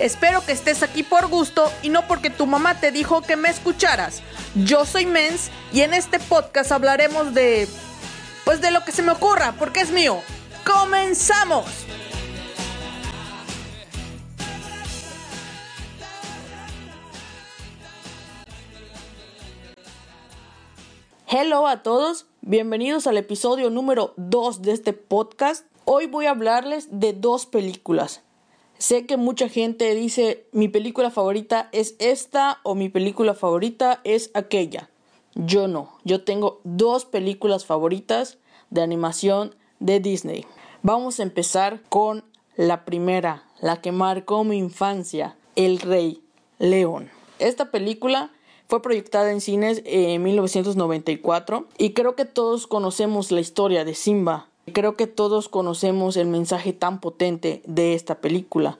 Espero que estés aquí por gusto y no porque tu mamá te dijo que me escucharas. Yo soy Mens y en este podcast hablaremos de... Pues de lo que se me ocurra, porque es mío. ¡Comenzamos! Hello a todos, bienvenidos al episodio número 2 de este podcast. Hoy voy a hablarles de dos películas. Sé que mucha gente dice mi película favorita es esta o mi película favorita es aquella. Yo no, yo tengo dos películas favoritas de animación de Disney. Vamos a empezar con la primera, la que marcó mi infancia, El Rey León. Esta película fue proyectada en cines en 1994 y creo que todos conocemos la historia de Simba, Creo que todos conocemos el mensaje tan potente de esta película.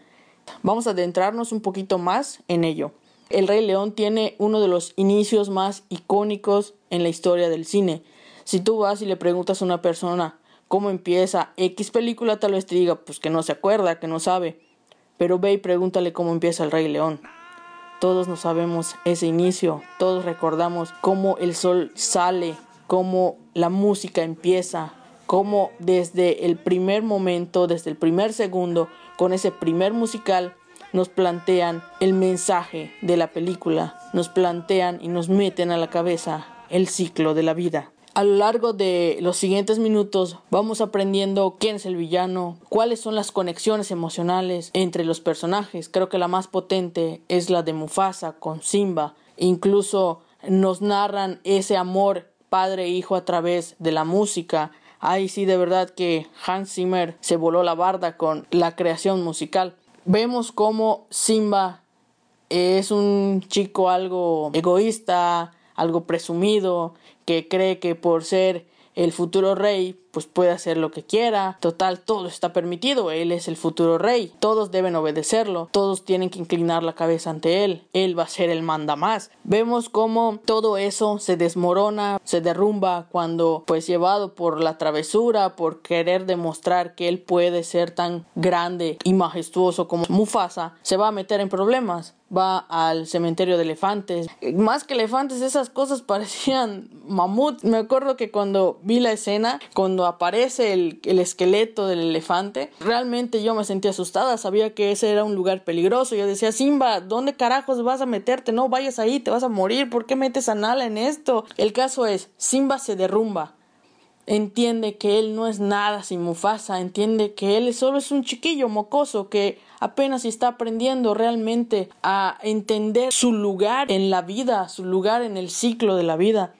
Vamos a adentrarnos un poquito más en ello. El Rey León tiene uno de los inicios más icónicos en la historia del cine. Si tú vas y le preguntas a una persona cómo empieza X película, tal vez te diga pues que no se acuerda, que no sabe. Pero ve y pregúntale cómo empieza el Rey León. Todos no sabemos ese inicio, todos recordamos cómo el sol sale, cómo la música empieza, cómo desde el primer momento, desde el primer segundo, con ese primer musical, nos plantean el mensaje de la película, nos plantean y nos meten a la cabeza el ciclo de la vida. A lo largo de los siguientes minutos vamos aprendiendo quién es el villano, cuáles son las conexiones emocionales entre los personajes. Creo que la más potente es la de Mufasa con Simba. Incluso nos narran ese amor padre e hijo a través de la música, Ay, sí, de verdad que Hans Zimmer se voló la barda con la creación musical. Vemos cómo Simba es un chico algo egoísta, algo presumido, que cree que por ser el futuro rey pues puede hacer lo que quiera. Total, todo está permitido. Él es el futuro rey. Todos deben obedecerlo. Todos tienen que inclinar la cabeza ante él. Él va a ser el manda más. Vemos cómo todo eso se desmorona, se derrumba cuando pues llevado por la travesura, por querer demostrar que él puede ser tan grande y majestuoso como Mufasa, se va a meter en problemas va al cementerio de elefantes. Más que elefantes, esas cosas parecían mamut. Me acuerdo que cuando vi la escena, cuando aparece el, el, esqueleto del elefante, realmente yo me sentí asustada. Sabía que ese era un lugar peligroso. Yo decía, Simba, ¿dónde carajos vas a meterte? No vayas ahí, te vas a morir. ¿Por qué metes a Nala en esto? El caso es, Simba se derrumba entiende que él no es nada sin Mufasa, entiende que él solo es un chiquillo mocoso que apenas está aprendiendo realmente a entender su lugar en la vida, su lugar en el ciclo de la vida.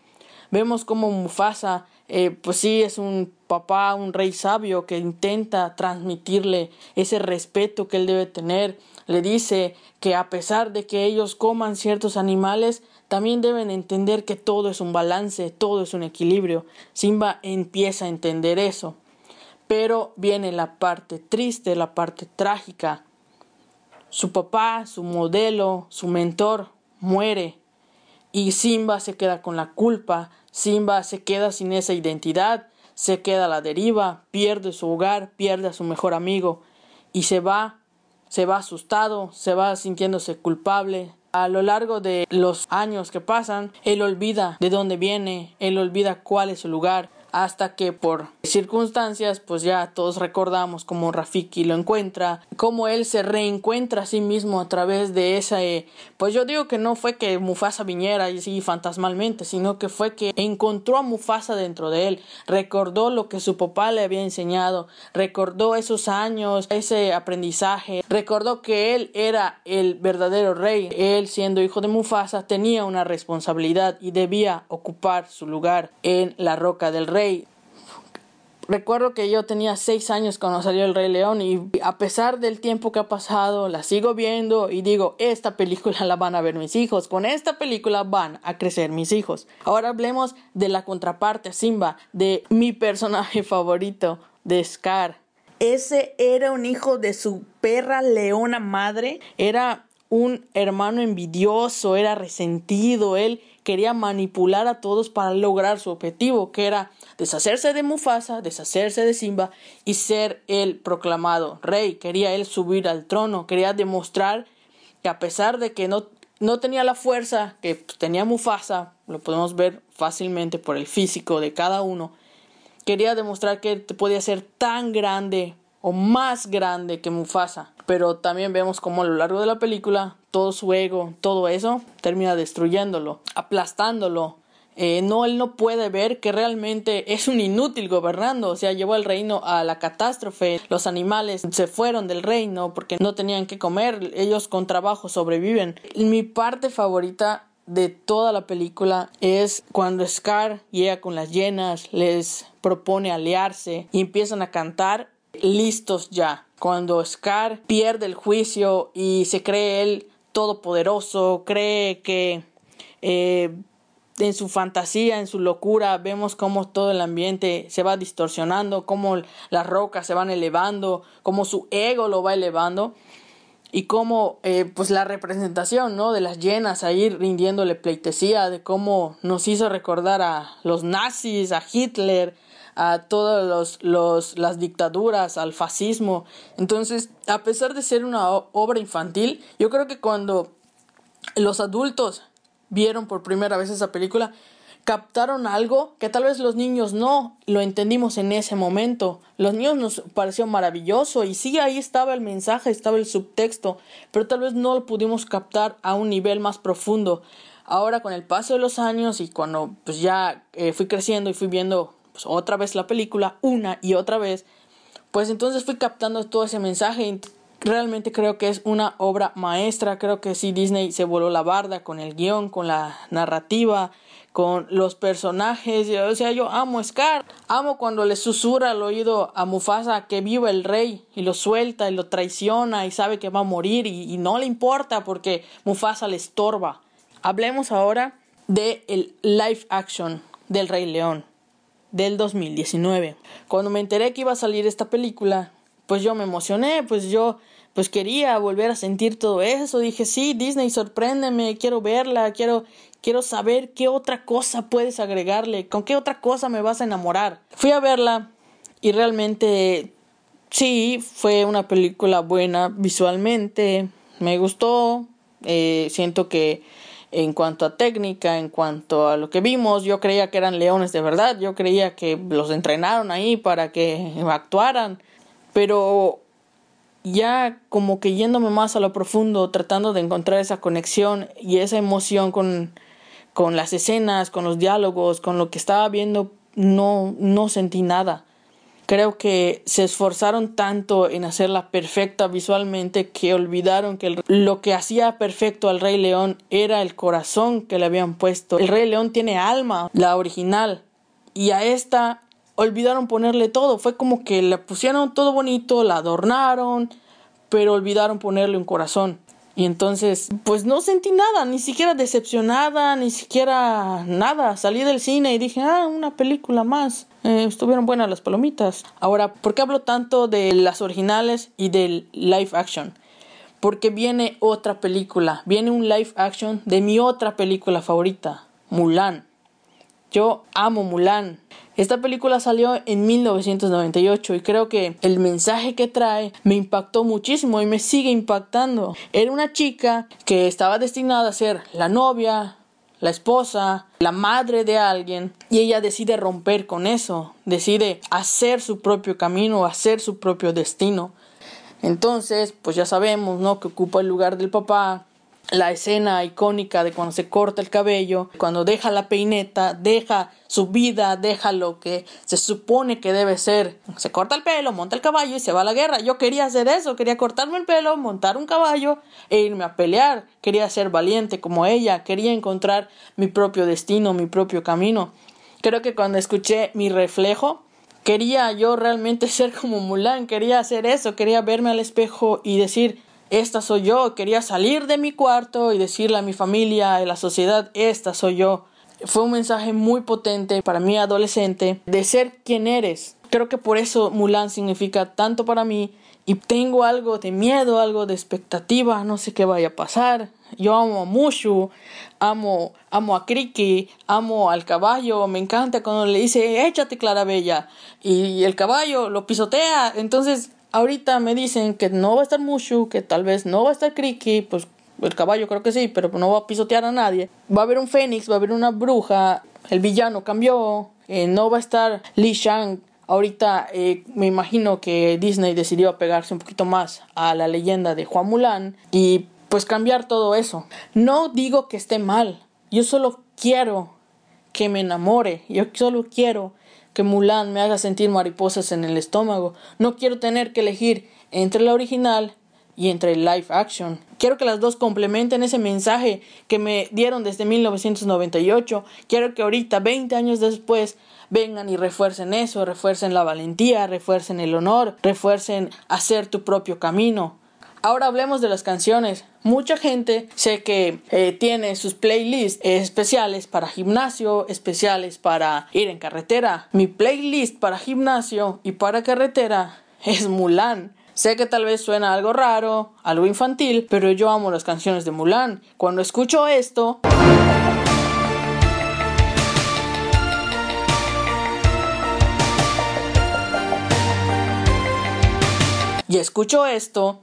Vemos como Mufasa, eh, pues sí, es un papá, un rey sabio que intenta transmitirle ese respeto que él debe tener. Le dice que a pesar de que ellos coman ciertos animales, también deben entender que todo es un balance, todo es un equilibrio. Simba empieza a entender eso. Pero viene la parte triste, la parte trágica. Su papá, su modelo, su mentor muere y Simba se queda con la culpa, Simba se queda sin esa identidad, se queda a la deriva, pierde su hogar, pierde a su mejor amigo y se va, se va asustado, se va sintiéndose culpable, a lo largo de los años que pasan, él olvida de dónde viene, él olvida cuál es su lugar, hasta que por circunstancias pues ya todos recordamos cómo Rafiki lo encuentra, cómo él se reencuentra a sí mismo a través de esa pues yo digo que no fue que Mufasa viniera y así fantasmalmente, sino que fue que encontró a Mufasa dentro de él, recordó lo que su papá le había enseñado, recordó esos años, ese aprendizaje, recordó que él era el verdadero rey, él siendo hijo de Mufasa tenía una responsabilidad y debía ocupar su lugar en la roca del rey Recuerdo que yo tenía seis años cuando salió El Rey León y a pesar del tiempo que ha pasado, la sigo viendo y digo, esta película la van a ver mis hijos, con esta película van a crecer mis hijos. Ahora hablemos de la contraparte, Simba, de mi personaje favorito, de Scar. Ese era un hijo de su perra leona madre, era un hermano envidioso, era resentido, él quería manipular a todos para lograr su objetivo, que era deshacerse de Mufasa, deshacerse de Simba y ser el proclamado rey. Quería él subir al trono, quería demostrar que a pesar de que no, no tenía la fuerza que tenía Mufasa, lo podemos ver fácilmente por el físico de cada uno, quería demostrar que podía ser tan grande o más grande que Mufasa. Pero también vemos cómo a lo largo de la película todo su ego, todo eso, termina destruyéndolo, aplastándolo. Eh, no, él no puede ver que realmente es un inútil gobernando, o sea, llevó el reino a la catástrofe, los animales se fueron del reino porque no tenían que comer, ellos con trabajo sobreviven. Mi parte favorita de toda la película es cuando Scar llega con las llenas, les propone aliarse y empiezan a cantar listos ya. Cuando Scar pierde el juicio y se cree él todopoderoso, cree que eh, en su fantasía, en su locura, vemos cómo todo el ambiente se va distorsionando, cómo las rocas se van elevando, cómo su ego lo va elevando y cómo eh, pues la representación ¿no? de las llenas ahí rindiéndole pleitesía, de cómo nos hizo recordar a los nazis, a Hitler, a todas los, los, las dictaduras, al fascismo. Entonces, a pesar de ser una obra infantil, yo creo que cuando los adultos vieron por primera vez esa película, captaron algo que tal vez los niños no lo entendimos en ese momento. Los niños nos pareció maravilloso y sí, ahí estaba el mensaje, estaba el subtexto, pero tal vez no lo pudimos captar a un nivel más profundo. Ahora con el paso de los años y cuando pues ya eh, fui creciendo y fui viendo pues, otra vez la película, una y otra vez, pues entonces fui captando todo ese mensaje. Y realmente creo que es una obra maestra, creo que sí Disney se voló la barda con el guion, con la narrativa, con los personajes, o sea, yo amo a Scar, amo cuando le susurra al oído a Mufasa que viva el rey y lo suelta y lo traiciona y sabe que va a morir y, y no le importa porque Mufasa le estorba. Hablemos ahora de live action del Rey León del 2019. Cuando me enteré que iba a salir esta película, pues yo me emocioné, pues yo pues quería volver a sentir todo eso, dije, "Sí, Disney, sorpréndeme, quiero verla, quiero quiero saber qué otra cosa puedes agregarle, con qué otra cosa me vas a enamorar." Fui a verla y realmente sí, fue una película buena visualmente, me gustó, eh, siento que en cuanto a técnica, en cuanto a lo que vimos, yo creía que eran leones de verdad, yo creía que los entrenaron ahí para que actuaran, pero ya como que yéndome más a lo profundo, tratando de encontrar esa conexión y esa emoción con, con las escenas, con los diálogos, con lo que estaba viendo, no, no sentí nada. Creo que se esforzaron tanto en hacerla perfecta visualmente que olvidaron que lo que hacía perfecto al Rey León era el corazón que le habían puesto. El Rey León tiene alma, la original, y a esta olvidaron ponerle todo. Fue como que le pusieron todo bonito, la adornaron, pero olvidaron ponerle un corazón. Y entonces, pues no sentí nada, ni siquiera decepcionada, ni siquiera nada. Salí del cine y dije, ah, una película más. Eh, estuvieron buenas las palomitas. Ahora, ¿por qué hablo tanto de las originales y del live action? Porque viene otra película, viene un live action de mi otra película favorita, Mulan. Yo amo Mulan. Esta película salió en 1998 y creo que el mensaje que trae me impactó muchísimo y me sigue impactando. Era una chica que estaba destinada a ser la novia, la esposa, la madre de alguien y ella decide romper con eso, decide hacer su propio camino, hacer su propio destino. Entonces, pues ya sabemos, ¿no? Que ocupa el lugar del papá, la escena icónica de cuando se corta el cabello, cuando deja la peineta, deja su vida, deja lo que se supone que debe ser. Se corta el pelo, monta el caballo y se va a la guerra. Yo quería hacer eso, quería cortarme el pelo, montar un caballo e irme a pelear. Quería ser valiente como ella, quería encontrar mi propio destino, mi propio camino. Creo que cuando escuché mi reflejo, quería yo realmente ser como Mulan, quería hacer eso, quería verme al espejo y decir, esta soy yo, quería salir de mi cuarto y decirle a mi familia, a la sociedad, esta soy yo. Fue un mensaje muy potente para mí adolescente de ser quien eres. Creo que por eso Mulan significa tanto para mí y tengo algo de miedo, algo de expectativa, no sé qué vaya a pasar. Yo amo a Mushu, amo, amo a Kriki, amo al caballo, me encanta cuando le dice échate Clarabella y el caballo lo pisotea, entonces ahorita me dicen que no va a estar Mushu, que tal vez no va a estar Kriki, pues el caballo creo que sí, pero no va a pisotear a nadie. Va a haber un fénix, va a haber una bruja, el villano cambió, eh, no va a estar Li Shang. Ahorita eh, me imagino que Disney decidió apegarse un poquito más a la leyenda de Juan Mulan y pues cambiar todo eso. No digo que esté mal, yo solo quiero que me enamore, yo solo quiero que Mulan me haga sentir mariposas en el estómago. No quiero tener que elegir entre la original y entre el live action. Quiero que las dos complementen ese mensaje que me dieron desde 1998. Quiero que ahorita, 20 años después, vengan y refuercen eso, refuercen la valentía, refuercen el honor, refuercen hacer tu propio camino. Ahora hablemos de las canciones. Mucha gente sé que eh, tiene sus playlists especiales para gimnasio, especiales para ir en carretera. Mi playlist para gimnasio y para carretera es Mulan. Sé que tal vez suena algo raro, algo infantil, pero yo amo las canciones de Mulan. Cuando escucho esto... Y escucho esto.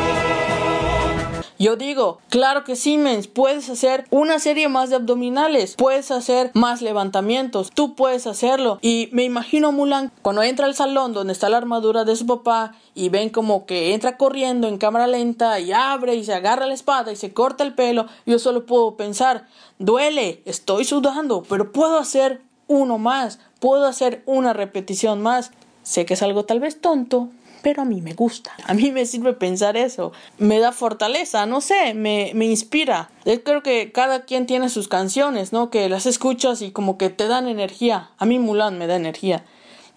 Yo digo, claro que sí, mens, puedes hacer una serie más de abdominales, puedes hacer más levantamientos, tú puedes hacerlo. Y me imagino Mulan cuando entra al salón donde está la armadura de su papá y ven como que entra corriendo en cámara lenta y abre y se agarra la espada y se corta el pelo. Yo solo puedo pensar, duele, estoy sudando, pero puedo hacer uno más, puedo hacer una repetición más. Sé que es algo tal vez tonto, pero a mí me gusta. A mí me sirve pensar eso. Me da fortaleza, no sé, me, me inspira. Yo creo que cada quien tiene sus canciones, ¿no? Que las escuchas y como que te dan energía. A mí Mulan me da energía.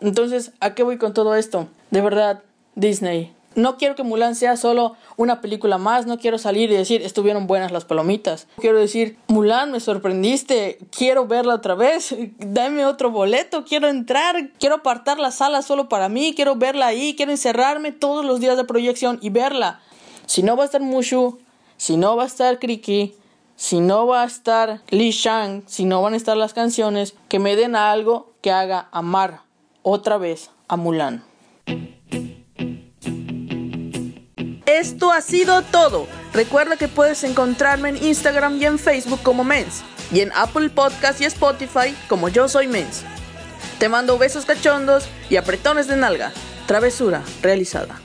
Entonces, ¿a qué voy con todo esto? De verdad, Disney, no quiero que Mulan sea solo una película más, no quiero salir y decir estuvieron buenas las palomitas. Quiero decir, Mulan, me sorprendiste, quiero verla otra vez, dame otro boleto, quiero entrar, quiero apartar la sala solo para mí, quiero verla ahí, quiero encerrarme todos los días de proyección y verla. Si no va a estar Mushu, si no va a estar Kriki, si no va a estar Li Shang, si no van a estar las canciones, que me den algo que haga amar otra vez a Mulan. Esto ha sido todo. Recuerda que puedes encontrarme en Instagram y en Facebook como Mens. Y en Apple Podcast y Spotify como Yo Soy Mens. Te mando besos cachondos y apretones de nalga. Travesura realizada.